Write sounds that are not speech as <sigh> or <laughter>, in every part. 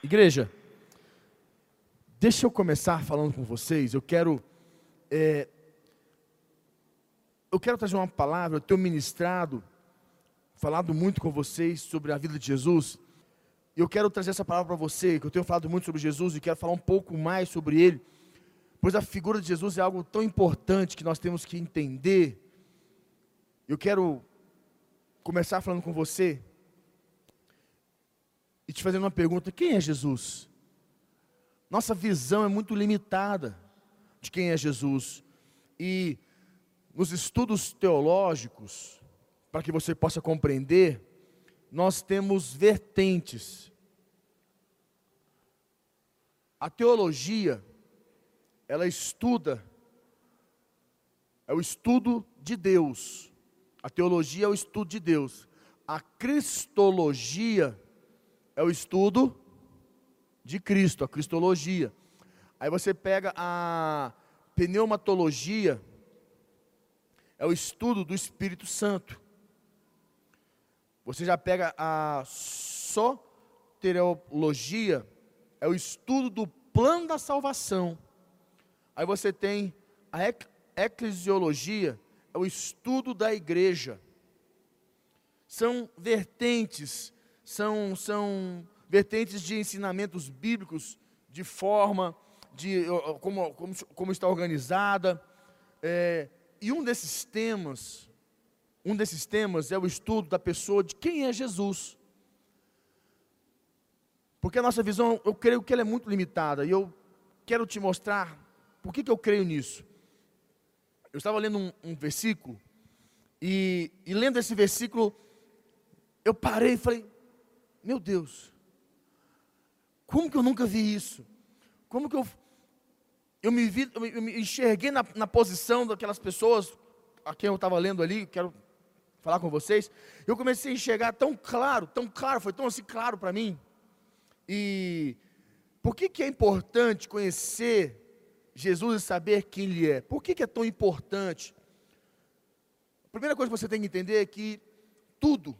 Igreja, deixa eu começar falando com vocês. Eu quero, é, eu quero trazer uma palavra. Eu tenho ministrado, falado muito com vocês sobre a vida de Jesus. E eu quero trazer essa palavra para você, que eu tenho falado muito sobre Jesus e quero falar um pouco mais sobre ele, pois a figura de Jesus é algo tão importante que nós temos que entender. Eu quero começar falando com você e te fazendo uma pergunta: quem é Jesus? Nossa visão é muito limitada de quem é Jesus. E nos estudos teológicos, para que você possa compreender, nós temos vertentes. A teologia, ela estuda, é o estudo de Deus. A teologia é o estudo de Deus. A cristologia é o estudo de Cristo, a cristologia. Aí você pega a pneumatologia, é o estudo do Espírito Santo. Você já pega a soteriologia, é o estudo do plano da salvação. Aí você tem a eclesiologia, é o estudo da igreja. São vertentes são, são vertentes de ensinamentos bíblicos, de forma, de como, como, como está organizada. É, e um desses temas, um desses temas é o estudo da pessoa de quem é Jesus. Porque a nossa visão, eu creio que ela é muito limitada. E eu quero te mostrar por que, que eu creio nisso. Eu estava lendo um, um versículo, e, e lendo esse versículo, eu parei e falei, meu Deus, como que eu nunca vi isso? Como que eu, eu, me, vi, eu me enxerguei na, na posição daquelas pessoas a quem eu estava lendo ali, quero falar com vocês. Eu comecei a enxergar tão claro, tão claro, foi tão assim claro para mim. E por que, que é importante conhecer Jesus e saber quem Ele é? Por que, que é tão importante? A primeira coisa que você tem que entender é que tudo,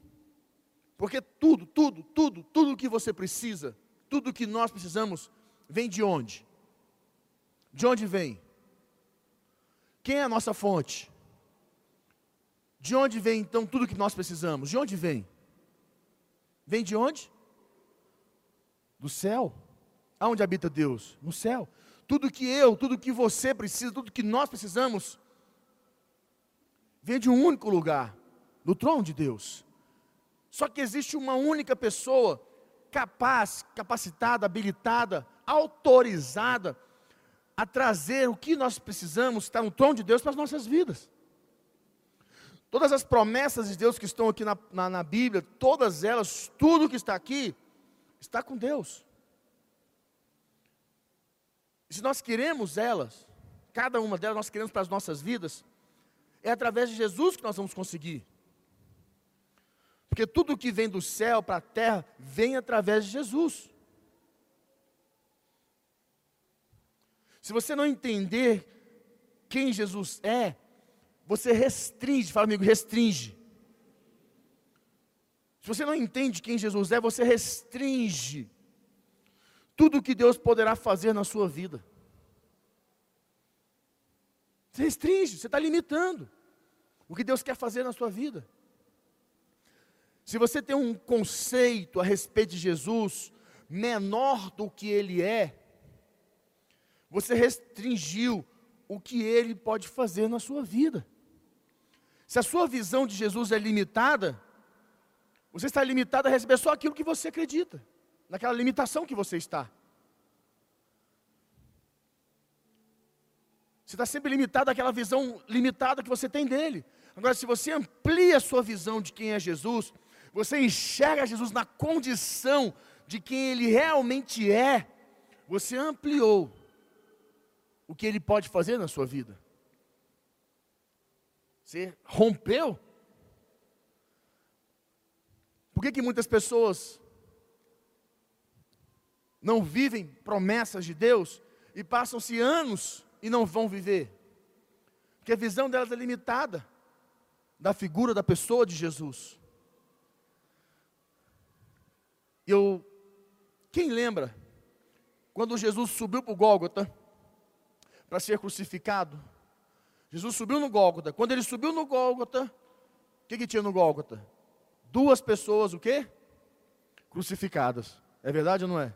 porque tudo, tudo, tudo, tudo que você precisa, tudo que nós precisamos, vem de onde? De onde vem? Quem é a nossa fonte? De onde vem então tudo que nós precisamos? De onde vem? Vem de onde? Do céu. Aonde habita Deus? No céu. Tudo que eu, tudo que você precisa, tudo que nós precisamos, vem de um único lugar, do trono de Deus. Só que existe uma única pessoa capaz, capacitada, habilitada, autorizada a trazer o que nós precisamos, está no trono de Deus para as nossas vidas. Todas as promessas de Deus que estão aqui na, na, na Bíblia, todas elas, tudo que está aqui, está com Deus. Se nós queremos elas, cada uma delas nós queremos para as nossas vidas, é através de Jesus que nós vamos conseguir. Porque tudo que vem do céu para a terra vem através de Jesus. Se você não entender quem Jesus é, você restringe, fala amigo, restringe. Se você não entende quem Jesus é, você restringe tudo que Deus poderá fazer na sua vida. Você restringe, você está limitando o que Deus quer fazer na sua vida. Se você tem um conceito a respeito de Jesus menor do que ele é, você restringiu o que ele pode fazer na sua vida. Se a sua visão de Jesus é limitada, você está limitado a receber só aquilo que você acredita, naquela limitação que você está. Você está sempre limitado àquela visão limitada que você tem dele. Agora, se você amplia a sua visão de quem é Jesus, você enxerga Jesus na condição de quem ele realmente é, você ampliou o que ele pode fazer na sua vida. Você rompeu. Por que, que muitas pessoas não vivem promessas de Deus e passam-se anos e não vão viver? Porque a visão delas é limitada da figura da pessoa de Jesus. Eu Quem lembra quando Jesus subiu para o Gólgota para ser crucificado? Jesus subiu no Gólgota. Quando ele subiu no Gólgota, o que, que tinha no Gólgota? Duas pessoas, o quê? Crucificadas. É verdade ou não é?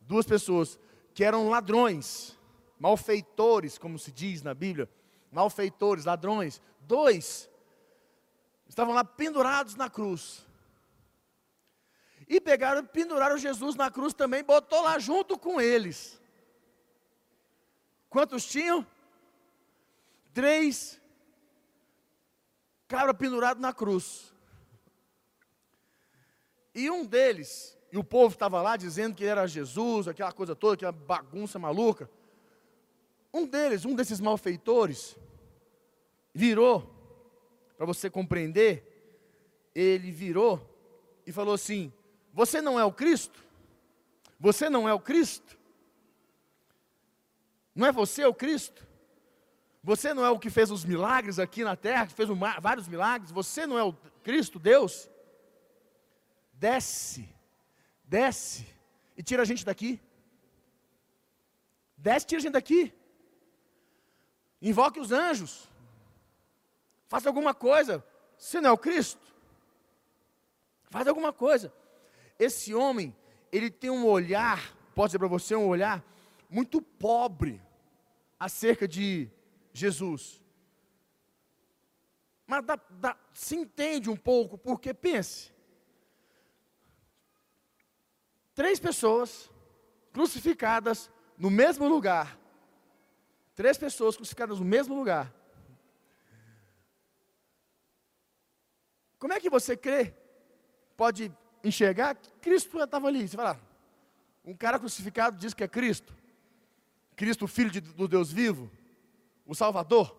Duas pessoas que eram ladrões, malfeitores, como se diz na Bíblia, malfeitores, ladrões. Dois estavam lá pendurados na cruz. E pegaram, penduraram Jesus na cruz também, botou lá junto com eles. Quantos tinham? Três cabra pendurado na cruz. E um deles, e o povo estava lá dizendo que era Jesus, aquela coisa toda, aquela bagunça maluca. Um deles, um desses malfeitores, virou, para você compreender, ele virou e falou assim: Você não é o Cristo? Você não é o Cristo? Não é você o Cristo? Você não é o que fez os milagres aqui na terra, que fez vários milagres? Você não é o Cristo, Deus? Desce, desce e tira a gente daqui. Desce e tira a gente daqui. Invoque os anjos. Faça alguma coisa. Você não é o Cristo? Faz alguma coisa. Esse homem, ele tem um olhar, pode dizer para você, um olhar muito pobre acerca de Jesus. Mas dá, dá, se entende um pouco, porque pense: três pessoas crucificadas no mesmo lugar. Três pessoas crucificadas no mesmo lugar. Como é que você crê? Pode enxergar que Cristo estava ali. Você fala, um cara crucificado diz que é Cristo. Cristo, filho de, do Deus vivo, o Salvador.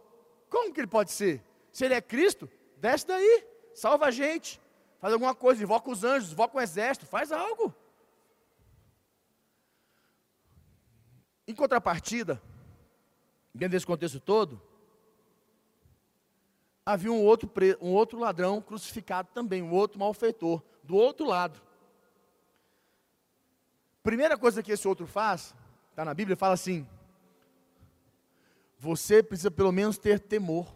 Como que ele pode ser? Se ele é Cristo, desce daí, salva a gente, faz alguma coisa, invoca os anjos, invoca o exército, faz algo. Em contrapartida, dentro desse contexto todo, havia um outro, um outro ladrão crucificado também, um outro malfeitor, do outro lado. Primeira coisa que esse outro faz, está na Bíblia, fala assim: você precisa pelo menos ter temor.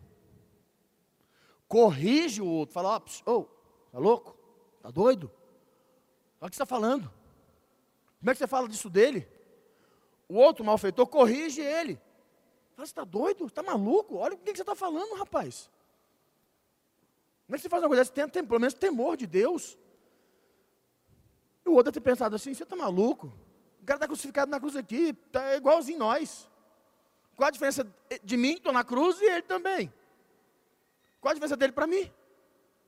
Corrige o outro, fala, ó, oh, oh, tá louco? Tá doido? Olha o que você está falando. Como é que você fala disso dele? O outro malfeitor corrige ele. Fala, você está doido? Está maluco? Olha o que você está falando, rapaz. Como é que você faz uma coisa dessa? Tem, tem pelo menos temor de Deus. E o outro ter pensado assim, você está maluco? O cara está crucificado na cruz aqui, está igualzinho nós. Qual a diferença de mim, estou na cruz, e ele também? Qual a diferença dele para mim?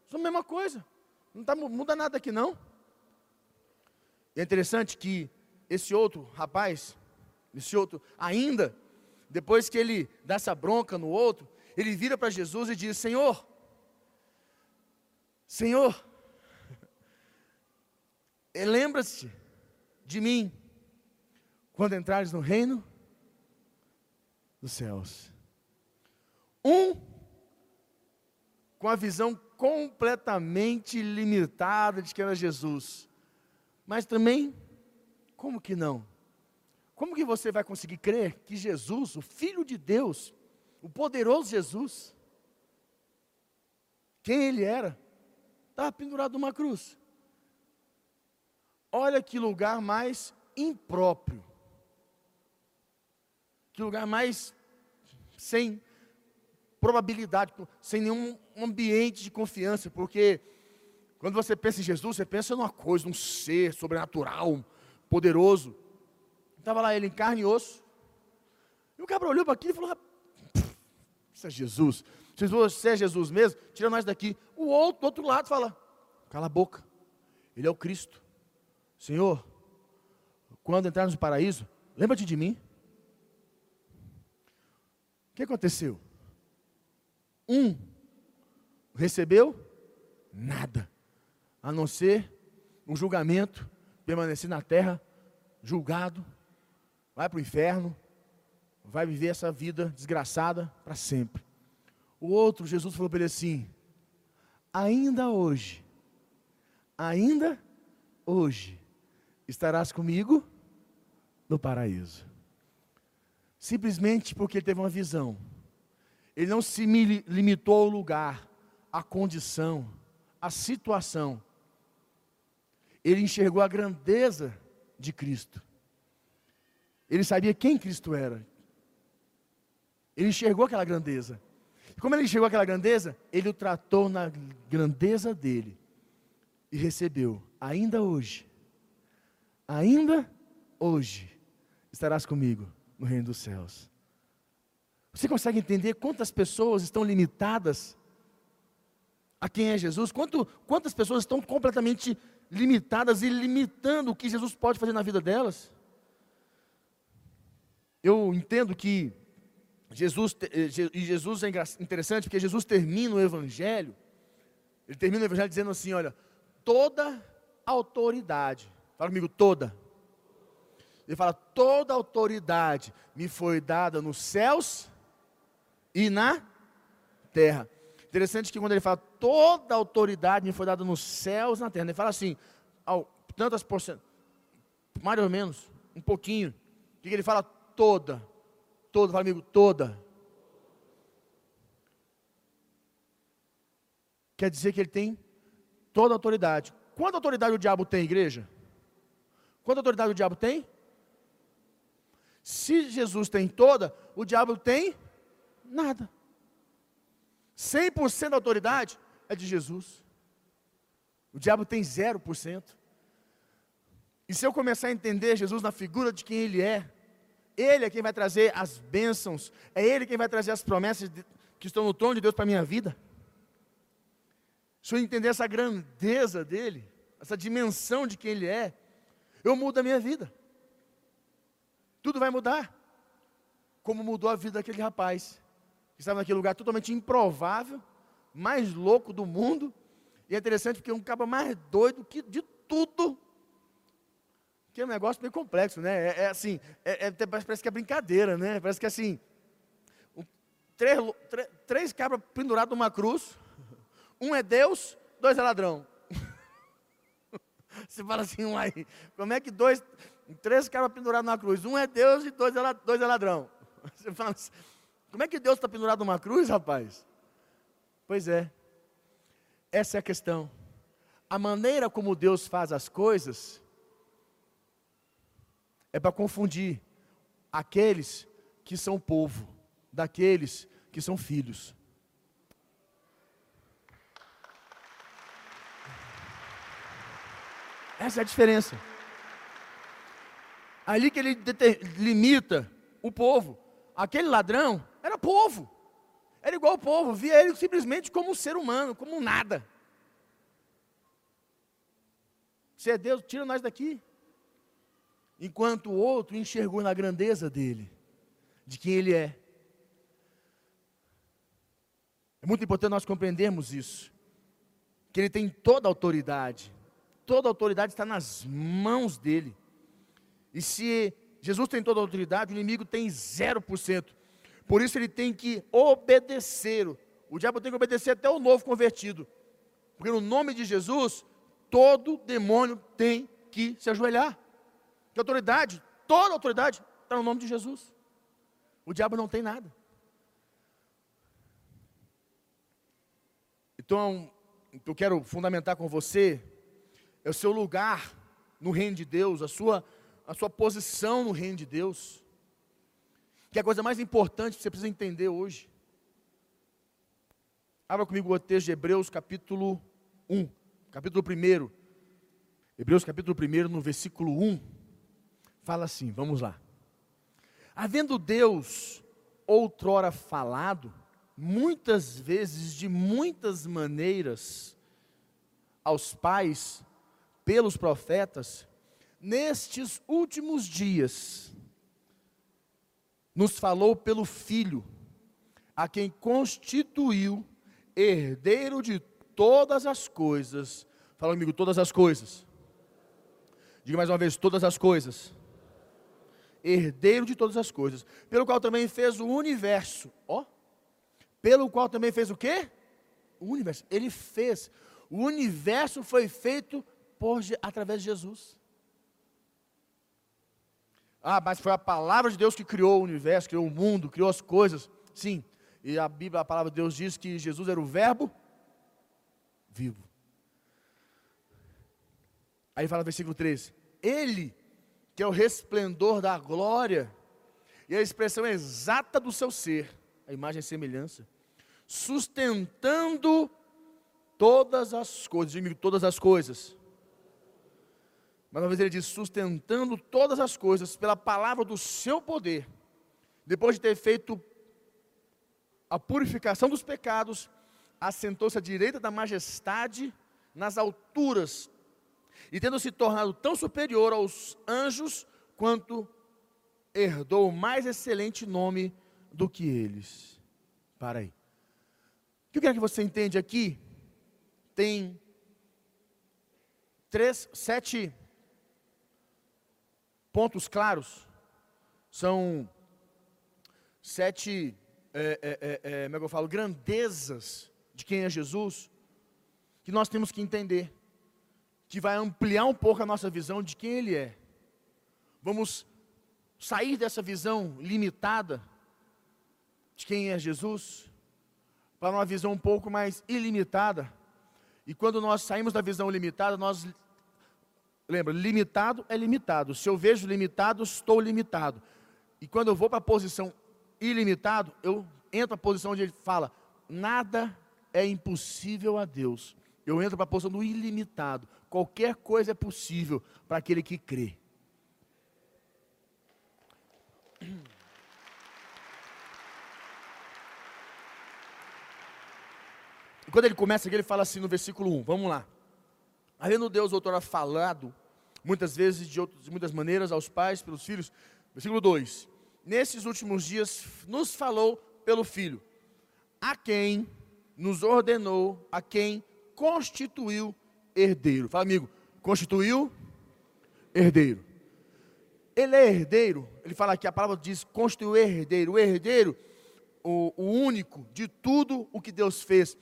São a mesma coisa. Não tá, muda nada aqui não. É interessante que esse outro rapaz, esse outro, ainda, depois que ele dá essa bronca no outro, ele vira para Jesus e diz: Senhor, Senhor, lembra-se de mim quando entrares no reino dos céus. Um com a visão completamente limitada de que era Jesus. Mas também, como que não? Como que você vai conseguir crer que Jesus, o Filho de Deus, o poderoso Jesus, quem ele era, estava pendurado numa cruz? Olha que lugar mais impróprio que lugar mais sem probabilidade, sem nenhum ambiente de confiança, porque quando você pensa em Jesus, você pensa numa coisa, num ser sobrenatural, poderoso. Estava lá ele em carne e osso. E o cabra olhou para aquilo e falou: Isso é Jesus. Se você é Jesus mesmo, tira nós daqui. O outro, do outro lado, fala: Cala a boca. Ele é o Cristo. Senhor, quando entrarmos no paraíso, lembra-te de mim que aconteceu? Um recebeu nada, a não ser um julgamento, permanecer na terra, julgado, vai para o inferno, vai viver essa vida desgraçada para sempre. O outro, Jesus falou para ele assim: ainda hoje, ainda hoje, estarás comigo no paraíso. Simplesmente porque ele teve uma visão. Ele não se limitou ao lugar, à condição, à situação. Ele enxergou a grandeza de Cristo. Ele sabia quem Cristo era. Ele enxergou aquela grandeza. E como ele enxergou aquela grandeza, ele o tratou na grandeza dele e recebeu, ainda hoje, ainda hoje, estarás comigo no reino dos céus. Você consegue entender quantas pessoas estão limitadas a quem é Jesus? Quanto, quantas pessoas estão completamente limitadas e limitando o que Jesus pode fazer na vida delas? Eu entendo que Jesus, eh, e Jesus é interessante porque Jesus termina o Evangelho, ele termina o Evangelho dizendo assim: olha, toda autoridade, fala comigo, toda. Ele fala: toda autoridade me foi dada nos céus e na terra. Interessante que quando ele fala toda autoridade me foi dada nos céus e na terra, ele fala assim, ao, tantas porcentagens, mais ou menos, um pouquinho. O que ele fala? Toda. Toda, fala amigo, toda. Quer dizer que ele tem toda autoridade. Quanta autoridade o diabo tem, igreja? Quanta autoridade o diabo tem? Se Jesus tem toda, o diabo tem nada. 100% da autoridade é de Jesus. O diabo tem 0%. E se eu começar a entender Jesus na figura de quem Ele é, Ele é quem vai trazer as bênçãos, é Ele quem vai trazer as promessas de, que estão no trono de Deus para a minha vida. Se eu entender essa grandeza dEle, essa dimensão de quem Ele é, eu mudo a minha vida. Tudo vai mudar. Como mudou a vida daquele rapaz que estava naquele lugar totalmente improvável, mais louco do mundo. E é interessante porque é um cabo mais doido que de tudo. Que é um negócio meio complexo, né? É, é assim, é, é, parece que é brincadeira, né? Parece que é assim, três, três, três cabras pendurados numa cruz, um é Deus, dois é ladrão. Você fala assim, uai, como é que dois, três cabras pendurados numa cruz, um é Deus e dois é, dois é ladrão? <laughs> Você fala assim, como é que Deus está pendurado numa cruz, rapaz? Pois é, essa é a questão. A maneira como Deus faz as coisas é para confundir aqueles que são povo daqueles que são filhos. Essa é a diferença. Ali que ele limita o povo. Aquele ladrão era povo. Era igual o povo, via ele simplesmente como um ser humano, como um nada. Se é Deus, tira nós daqui. Enquanto o outro enxergou na grandeza dele, de quem ele é. É muito importante nós compreendermos isso. Que ele tem toda a autoridade. Toda a autoridade está nas mãos dele. E se Jesus tem toda a autoridade, o inimigo tem 0%. Por isso ele tem que obedecer. O diabo tem que obedecer até o novo convertido. Porque no nome de Jesus, todo demônio tem que se ajoelhar. Que autoridade, toda autoridade está no nome de Jesus. O diabo não tem nada. Então, eu quero fundamentar com você é o seu lugar no reino de Deus, a sua, a sua posição no reino de Deus que é a coisa mais importante que você precisa entender hoje. Abra comigo o texto de Hebreus, capítulo 1, capítulo 1. Hebreus, capítulo 1, no versículo 1, fala assim: vamos lá. Havendo Deus outrora falado, muitas vezes, de muitas maneiras, aos pais, pelos profetas, nestes últimos dias, nos falou pelo Filho, a quem constituiu herdeiro de todas as coisas. Fala comigo, todas as coisas. Diga mais uma vez, todas as coisas. Herdeiro de todas as coisas, pelo qual também fez o universo. Ó, pelo qual também fez o quê? O universo. Ele fez. O universo foi feito por, através de Jesus. Ah, mas foi a palavra de Deus que criou o universo, criou o mundo, criou as coisas. Sim. E a Bíblia, a palavra de Deus diz que Jesus era o verbo vivo. Aí fala no versículo 13: Ele, que é o resplendor da glória, e a expressão exata do seu ser, a imagem e semelhança, sustentando todas as coisas, diga todas as coisas. Mais uma vez ele diz: sustentando todas as coisas pela palavra do seu poder, depois de ter feito a purificação dos pecados, assentou-se à direita da majestade nas alturas, e tendo se tornado tão superior aos anjos, quanto herdou o mais excelente nome do que eles. Para aí. O que eu quero que você entende aqui? Tem três, sete pontos claros. São sete, é, é, é, é, como é que eu falo, grandezas de quem é Jesus, que nós temos que entender, que vai ampliar um pouco a nossa visão de quem Ele é. Vamos sair dessa visão limitada de quem é Jesus, para uma visão um pouco mais ilimitada. E quando nós saímos da visão limitada, nós lembra, limitado é limitado. Se eu vejo limitado, estou limitado. E quando eu vou para a posição ilimitado, eu entro na posição onde ele fala: nada é impossível a Deus. Eu entro para a posição do ilimitado. Qualquer coisa é possível para aquele que crê. E quando ele começa aqui, ele fala assim no versículo 1, vamos lá. Havendo Deus outrora falado, muitas vezes, de, outras, de muitas maneiras, aos pais, pelos filhos. Versículo 2: Nesses últimos dias nos falou pelo Filho, a quem nos ordenou, a quem constituiu herdeiro. Fala, amigo, constituiu herdeiro. Ele é herdeiro, ele fala aqui, a palavra diz constituiu herdeiro. O herdeiro, o, o único de tudo o que Deus fez.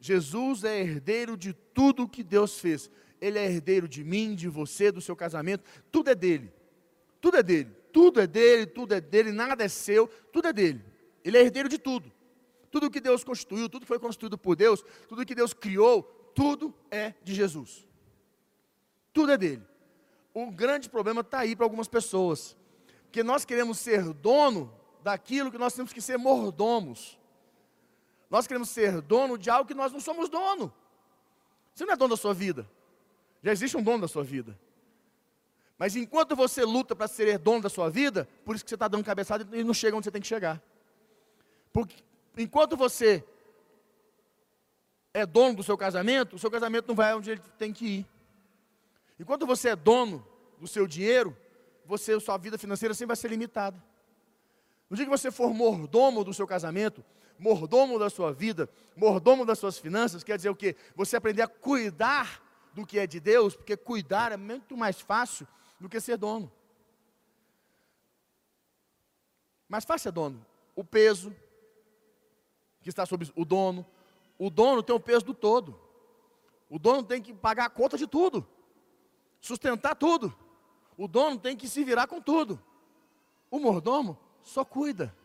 Jesus é herdeiro de tudo que Deus fez. Ele é herdeiro de mim, de você, do seu casamento. Tudo é dele. Tudo é dele. Tudo é dele, tudo é dele, nada é seu, tudo é dele. Ele é herdeiro de tudo. Tudo que Deus constituiu, tudo que foi construído por Deus, tudo que Deus criou, tudo é de Jesus. Tudo é dele. O grande problema está aí para algumas pessoas. Porque nós queremos ser dono daquilo que nós temos que ser mordomos. Nós queremos ser dono de algo que nós não somos dono. Você não é dono da sua vida. Já existe um dono da sua vida. Mas enquanto você luta para ser dono da sua vida, por isso que você está dando cabeçada e não chega onde você tem que chegar. Porque enquanto você é dono do seu casamento, o seu casamento não vai onde ele tem que ir. Enquanto você é dono do seu dinheiro, você, sua vida financeira sempre vai ser limitada. No dia que você for mordomo do seu casamento, mordomo da sua vida, mordomo das suas finanças, quer dizer o quê? Você aprender a cuidar do que é de Deus, porque cuidar é muito mais fácil do que ser dono. Mais fácil é dono. O peso que está sobre o dono, o dono tem o peso do todo. O dono tem que pagar a conta de tudo, sustentar tudo. O dono tem que se virar com tudo. O mordomo só cuida,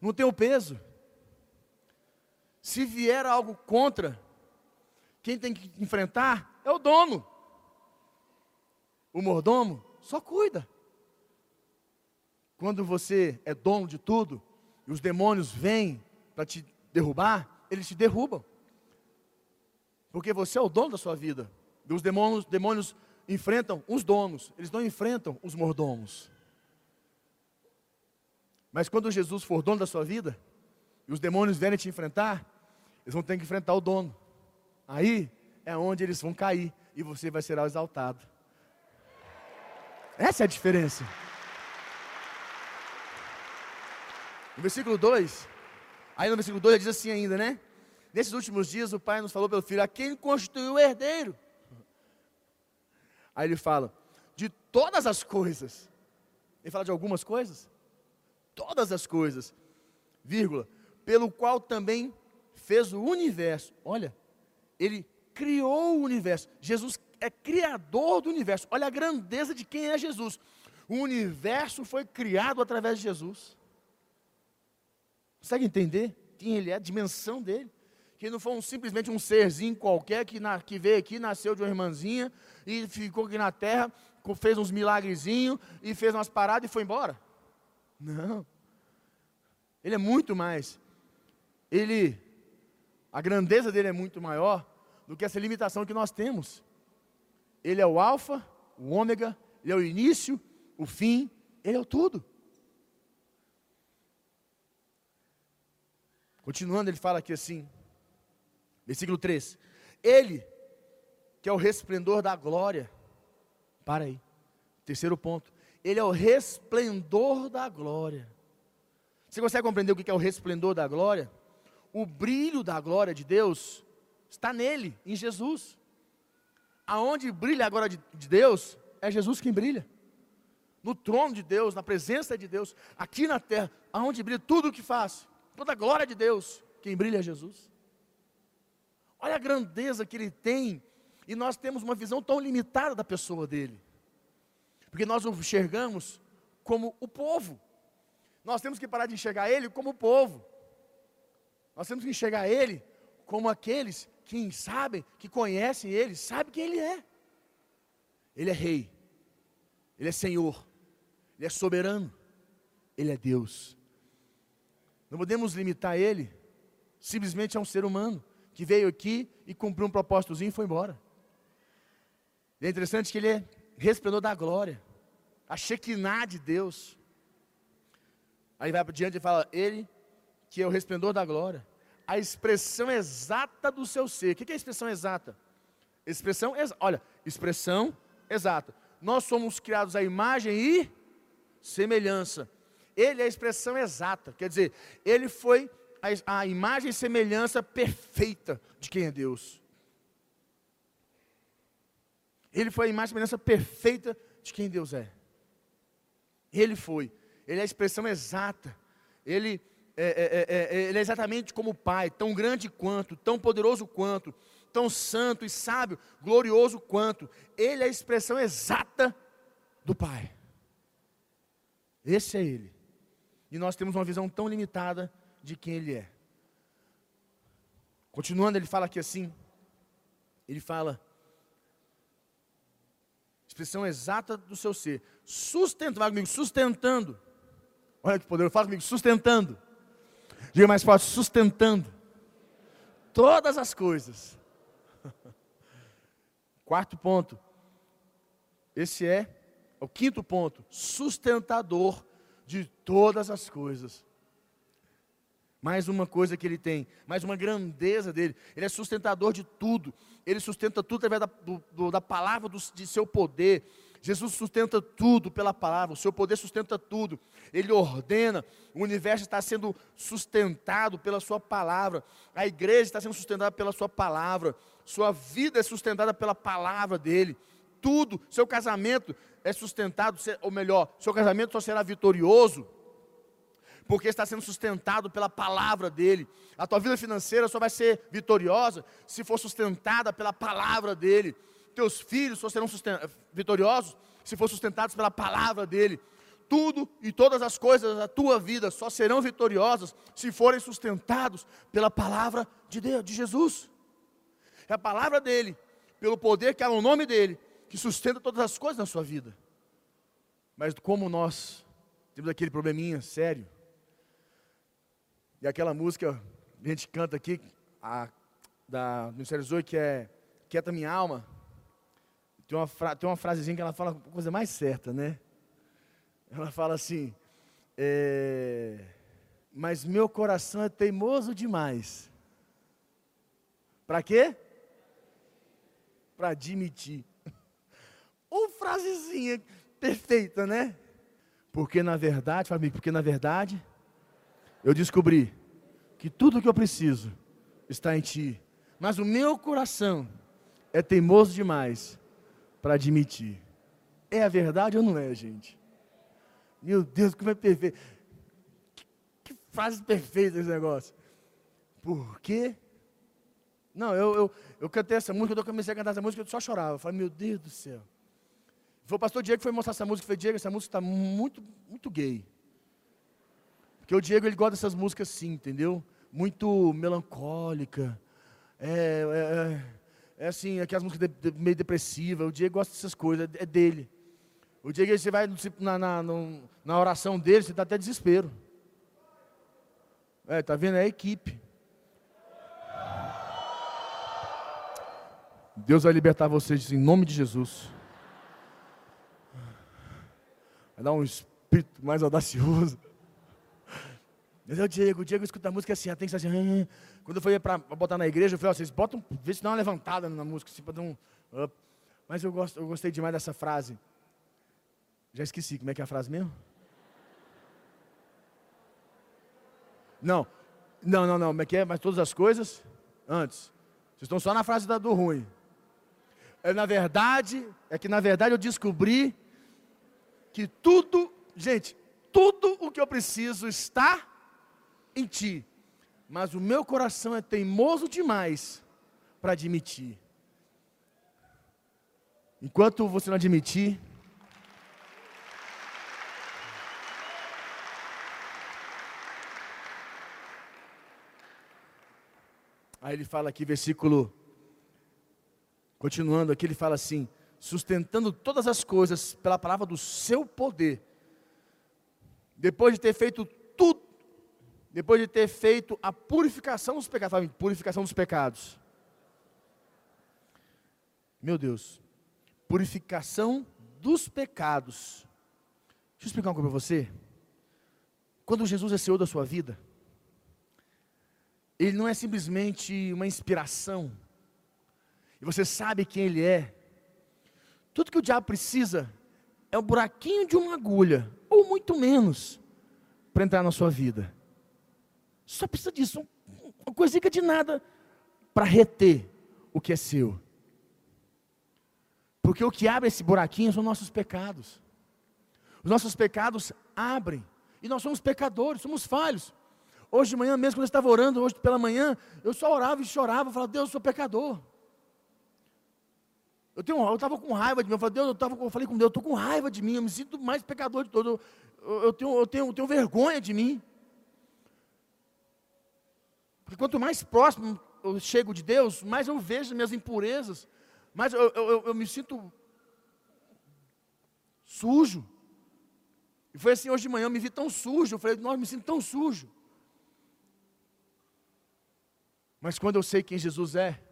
não tem o peso. Se vier algo contra, quem tem que enfrentar é o dono. O mordomo só cuida. Quando você é dono de tudo e os demônios vêm para te derrubar, eles te derrubam. Porque você é o dono da sua vida. E os demônios, demônios enfrentam os donos, eles não enfrentam os mordomos. Mas quando Jesus for dono da sua vida, e os demônios vierem te enfrentar, eles vão ter que enfrentar o dono. Aí é onde eles vão cair e você vai ser exaltado. Essa é a diferença. No versículo 2, aí no versículo 2 diz assim ainda, né? Nesses últimos dias o Pai nos falou pelo Filho, a quem constituiu o herdeiro. Aí ele fala, de todas as coisas. Ele fala de algumas coisas? Todas as coisas, vírgula, pelo qual também fez o universo. Olha, ele criou o universo. Jesus é criador do universo. Olha a grandeza de quem é Jesus. O universo foi criado através de Jesus. Consegue entender quem ele é, a dimensão dele? Que não foi um, simplesmente um serzinho qualquer que, na, que veio aqui, nasceu de uma irmãzinha e ficou aqui na terra, fez uns milagrezinhos e fez umas paradas e foi embora. Não. Ele é muito mais. Ele, a grandeza dele é muito maior do que essa limitação que nós temos. Ele é o alfa, o ômega, ele é o início, o fim, ele é o tudo. Continuando, ele fala aqui assim, versículo 3: Ele, que é o resplendor da glória, para aí, terceiro ponto, ele é o resplendor da glória. Você consegue compreender o que é o resplendor da glória? O brilho da glória de Deus está nele, em Jesus. Aonde brilha a glória de Deus, é Jesus quem brilha. No trono de Deus, na presença de Deus, aqui na terra, aonde brilha tudo o que faz, toda a glória de Deus, quem brilha é Jesus. Olha a grandeza que ele tem, e nós temos uma visão tão limitada da pessoa dele, porque nós o enxergamos como o povo. Nós temos que parar de enxergar ele como o povo. Nós temos que enxergar ele como aqueles que sabem, que conhecem ele, sabem quem ele é. Ele é rei, ele é senhor, ele é soberano, ele é Deus. Não podemos limitar ele simplesmente a um ser humano que veio aqui e cumpriu um propósitozinho e foi embora. É interessante que ele é resplendor da glória, a Shekinah de Deus. Aí vai para diante e fala: Ele que é o resplendor da glória, a expressão exata do seu ser. O que é a expressão exata? Expressão, ex olha, expressão exata. Nós somos criados à imagem e semelhança ele é a expressão exata, quer dizer, ele foi a, a imagem e semelhança perfeita de quem é Deus. Ele foi a imagem e semelhança perfeita de quem Deus é. Ele foi, ele é a expressão exata, ele é, é, é, é ele é exatamente como o Pai, tão grande quanto, tão poderoso quanto, tão santo e sábio, glorioso quanto. Ele é a expressão exata do Pai. Esse é Ele. E nós temos uma visão tão limitada de quem Ele é. Continuando, ele fala aqui assim: ele fala, expressão exata do seu ser, sustentando, comigo, sustentando. Olha que poder, fala comigo, sustentando. Diga mais forte, sustentando todas as coisas. <laughs> Quarto ponto. Esse é o quinto ponto, sustentador de todas as coisas. Mais uma coisa que ele tem, mais uma grandeza dele. Ele é sustentador de tudo. Ele sustenta tudo através da, do, da palavra do, de seu poder. Jesus sustenta tudo pela palavra, o seu poder sustenta tudo. Ele ordena, o universo está sendo sustentado pela sua palavra. A igreja está sendo sustentada pela sua palavra. Sua vida é sustentada pela palavra dele. Tudo, seu casamento é sustentado, ou melhor, seu casamento só será vitorioso porque está sendo sustentado pela palavra dele. A tua vida financeira só vai ser vitoriosa se for sustentada pela palavra dele. Teus filhos só serão vitoriosos se for sustentados pela palavra dele. Tudo e todas as coisas da tua vida só serão vitoriosas se forem sustentados pela palavra de Deus, de Jesus. É a palavra dele, pelo poder que há no nome dele, que sustenta todas as coisas na sua vida. Mas como nós temos aquele probleminha sério, e aquela música a gente canta aqui, a, da Ministério Zoe, que é Quieta Minha Alma, tem uma, fra, tem uma frasezinha que ela fala a coisa mais certa, né? Ela fala assim, é, mas meu coração é teimoso demais. Para quê? Para admitir. <laughs> Uma frasezinha perfeita, né? Porque na verdade, família, porque na verdade eu descobri que tudo que eu preciso está em ti. Mas o meu coração é teimoso demais para admitir. É a verdade ou não é, gente? Meu Deus, como é perfeito. Que, que frase perfeita esse negócio. Por quê? Não, eu, eu, eu cantei essa música, eu comecei a cantar essa música, eu só chorava. Eu falei, meu Deus do céu. Foi o pastor Diego que foi mostrar essa música. Eu falei, Diego, essa música está muito, muito gay. Porque o Diego, ele gosta dessas músicas assim, entendeu? Muito melancólica. É, é, é, é assim, aquelas músicas de, de, meio depressivas. O Diego gosta dessas coisas, é dele. O Diego, você vai na, na, na oração dele, você está até desespero. É, tá vendo? É a equipe. Deus vai libertar vocês em nome de Jesus. Vai dar um espírito mais audacioso. Mas é o Diego, o Diego escuta a música assim, tem que ser assim. Quando eu fui para botar na igreja, eu falei, ó, vocês botam, vê se dá uma levantada na música, assim, para dar um up. Mas eu, eu gostei demais dessa frase. Já esqueci, como é que é a frase mesmo? Não, não, não, não, como é que é? Mas todas as coisas antes. Vocês estão só na frase do ruim. É, na verdade, é que na verdade eu descobri que tudo, gente, tudo o que eu preciso está em ti. Mas o meu coração é teimoso demais para admitir. Enquanto você não admitir, Aí ele fala aqui, versículo Continuando aqui, ele fala assim: sustentando todas as coisas pela palavra do seu poder. Depois de ter feito depois de ter feito a purificação dos pecados, purificação dos pecados. Meu Deus, purificação dos pecados. Deixa eu explicar uma coisa para você. Quando Jesus é Senhor da sua vida, Ele não é simplesmente uma inspiração, e você sabe quem Ele é, tudo que o diabo precisa é um buraquinho de uma agulha, ou muito menos, para entrar na sua vida. Só precisa disso, uma coisinha de nada, para reter o que é seu. Porque o que abre esse buraquinho são nossos pecados. Os nossos pecados abrem. E nós somos pecadores, somos falhos. Hoje de manhã mesmo, quando eu estava orando, hoje pela manhã, eu só orava e chorava, falava, Deus, eu sou pecador. Eu tenho, eu estava com raiva de mim. Eu falei, Deus, eu, tava, eu falei com Deus, eu estou com raiva de mim. Eu me sinto mais pecador de todo. Eu, eu, tenho, eu, tenho, eu tenho vergonha de mim. Porque quanto mais próximo eu chego de Deus, mais eu vejo minhas impurezas, mais eu, eu, eu me sinto sujo. E foi assim hoje de manhã, eu me vi tão sujo. Eu falei, nossa, me sinto tão sujo. Mas quando eu sei quem Jesus é,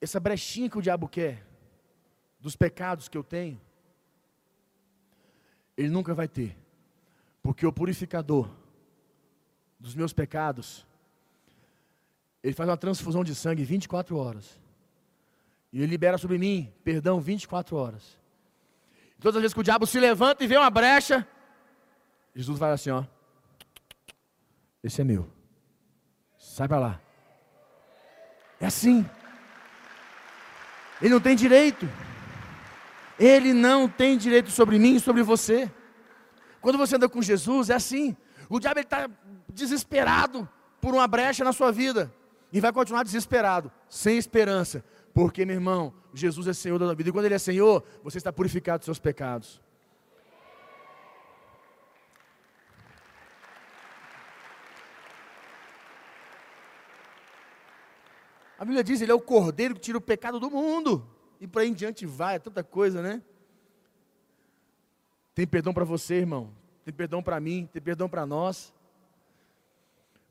essa brechinha que o diabo quer, dos pecados que eu tenho, ele nunca vai ter, porque o purificador dos meus pecados, ele faz uma transfusão de sangue 24 horas, e ele libera sobre mim perdão 24 horas. Todas as vezes que o diabo se levanta e vê uma brecha, Jesus vai assim: ó, esse é meu, sai para lá. É assim. Ele não tem direito. Ele não tem direito sobre mim e sobre você. Quando você anda com Jesus, é assim. O diabo está desesperado por uma brecha na sua vida. E vai continuar desesperado, sem esperança. Porque, meu irmão, Jesus é Senhor da vida. E quando Ele é Senhor, você está purificado dos seus pecados. A Bíblia diz, ele é o cordeiro que tira o pecado do mundo. E por aí em diante vai, é tanta coisa, né? Tem perdão para você, irmão. Tem perdão para mim, tem perdão para nós.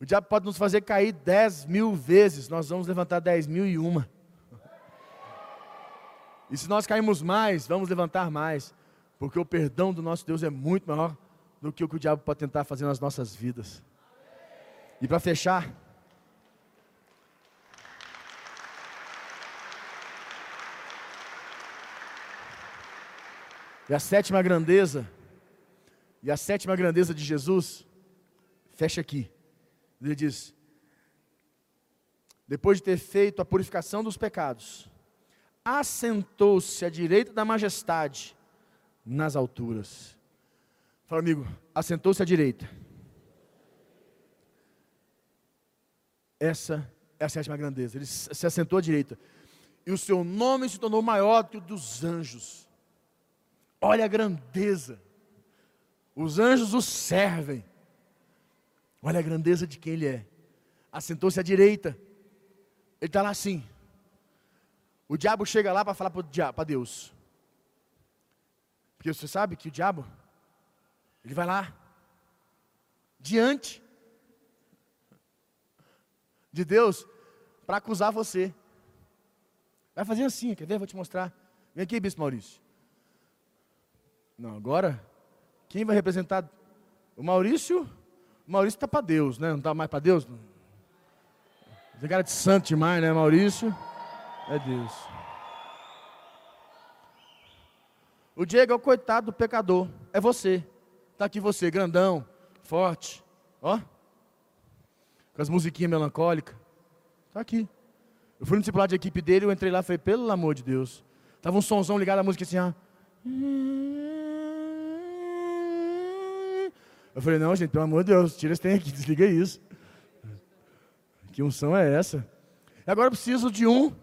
O diabo pode nos fazer cair dez mil vezes, nós vamos levantar dez mil e uma. E se nós cairmos mais, vamos levantar mais. Porque o perdão do nosso Deus é muito maior do que o que o diabo pode tentar fazer nas nossas vidas. E para fechar, E a sétima grandeza, e a sétima grandeza de Jesus, fecha aqui. Ele diz: depois de ter feito a purificação dos pecados, assentou-se à direita da majestade nas alturas. Fala, amigo, assentou-se à direita. Essa é a sétima grandeza. Ele se assentou à direita. e o seu nome se tornou maior que o dos anjos. Olha a grandeza. Os anjos o servem. Olha a grandeza de quem ele é. Assentou-se à direita. Ele está lá assim. O diabo chega lá para falar para Deus. Porque você sabe que o diabo, ele vai lá, diante de Deus, para acusar você. Vai fazer assim, quer ver? Vou te mostrar. Vem aqui, Bispo Maurício. Não, agora, quem vai representar? O Maurício? Maurício está para Deus, né? Não está mais para Deus? Você cara de santo demais, né, Maurício? É Deus. O Diego é o coitado do pecador. É você. Está aqui você, grandão, forte. Ó. Com as musiquinhas melancólicas. Está aqui. Eu fui no discipulado de equipe dele, eu entrei lá e falei, pelo amor de Deus. Tava um sonzão ligado à música assim, ó. Eu falei, não, gente, pelo amor de Deus, tira esse trem aqui, <laughs> desliga isso. Que unção é essa? Agora eu preciso de um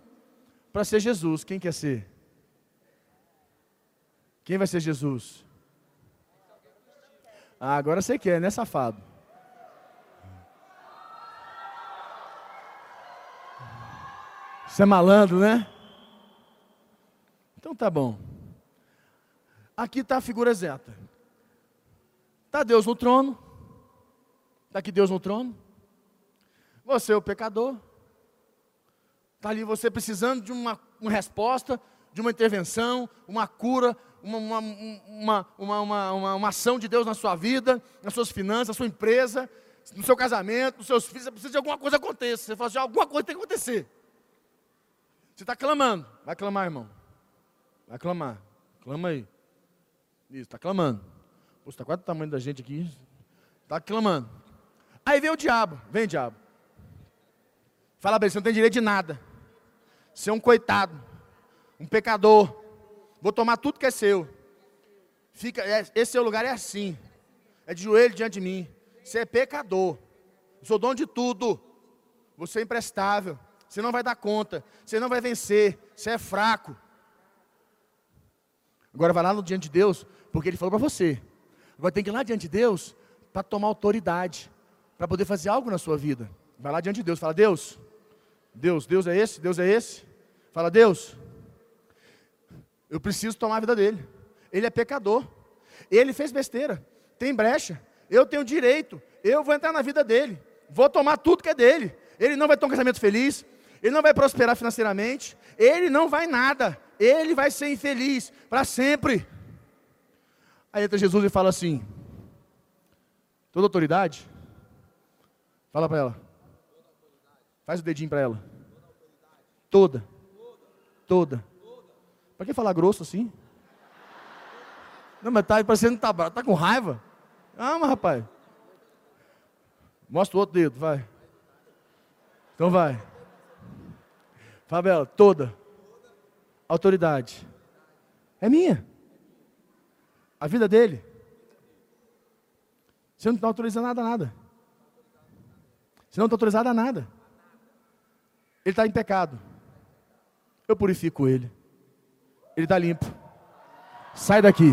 para ser Jesus. Quem quer ser? Quem vai ser Jesus? Ah, agora você quer, né, safado? Você é malandro, né? Então tá bom. Aqui está a figura exata. Está Deus no trono. Está aqui Deus no trono. Você é o pecador. Está ali você precisando de uma, uma resposta, de uma intervenção, uma cura, uma, uma, uma, uma, ação de Deus na sua vida, nas suas finanças, na sua empresa, no seu casamento, nos seus filhos, você precisa de alguma coisa aconteça. Você fala assim, alguma coisa tem que acontecer. Você está clamando. Vai clamar, irmão. Vai clamar. Clama aí. Isso, está clamando. Pô, está quase o tamanho da gente aqui. Está clamando. Aí vem o diabo. Vem, diabo. Fala bem, você não tem direito de nada. Você é um coitado. Um pecador Vou tomar tudo que é seu. Fica, é, esse seu lugar é assim. É de joelho diante de mim. Você é pecador. Eu sou dono de tudo. Você é imprestável. Você não vai dar conta. Você não vai vencer. Você é fraco. Agora vai lá no diante de Deus, porque Ele falou para você. Agora tem que ir lá diante de Deus para tomar autoridade, para poder fazer algo na sua vida. Vai lá diante de Deus, fala: Deus, Deus, Deus é esse, Deus é esse. Fala: Deus, eu preciso tomar a vida dele. Ele é pecador. Ele fez besteira. Tem brecha. Eu tenho direito. Eu vou entrar na vida dele. Vou tomar tudo que é dele. Ele não vai ter um casamento feliz. Ele não vai prosperar financeiramente. Ele não vai nada. Ele vai ser infeliz para sempre. Aí entra Jesus e fala assim: Toda autoridade. Fala para ela. Faz o dedinho para ela. Toda. Toda. Para que falar grosso assim? Não, mas tá parecendo que tá bravo. Tá com raiva? Ah, mas rapaz. Mostra o outro dedo, vai. Então vai. Fabela, toda autoridade é minha. A vida dele. Você não está autorizando nada, nada. Você não está autorizado a nada. Ele está em pecado. Eu purifico ele. Ele está limpo. Sai daqui.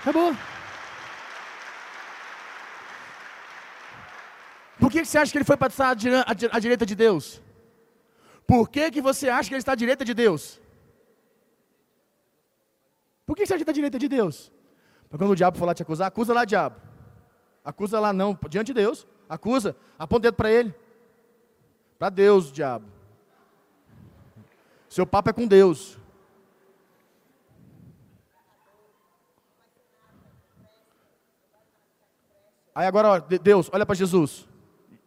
Acabou. Por que você acha que ele foi para estar à direita de Deus? Por que, que você acha que ele está à direita de Deus? Por que você que está à direita de Deus? Porque quando o diabo for lá te acusar, acusa lá, diabo. Acusa lá não, diante de Deus. Acusa, aponta o dedo para ele. Para Deus, diabo. Seu papo é com Deus. Aí agora, ó, Deus, olha para Jesus.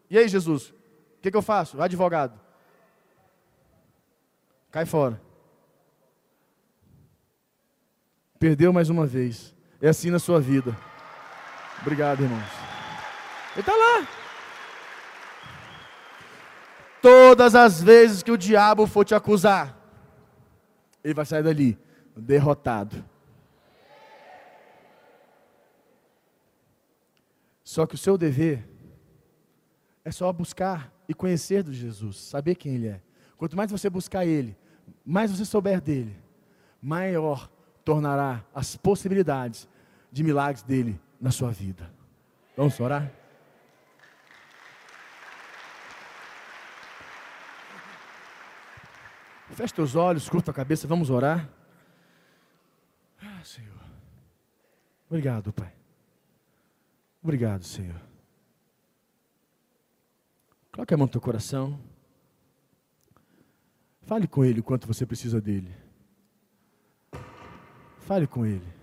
E aí, Jesus? O que, que eu faço? Advogado. Cai fora. Perdeu mais uma vez. É assim na sua vida. Obrigado, irmãos. Ele está lá. Todas as vezes que o diabo for te acusar, ele vai sair dali derrotado. Só que o seu dever é só buscar e conhecer do Jesus, saber quem Ele é. Quanto mais você buscar Ele, mais você souber dele, maior tornará as possibilidades de milagres dele na sua vida. Vamos orar? Feche teus olhos, curta a cabeça, vamos orar. Ah, Senhor. Obrigado, Pai. Obrigado, Senhor. Coloque a mão no teu coração. Fale com Ele o quanto você precisa dele. Fale com Ele.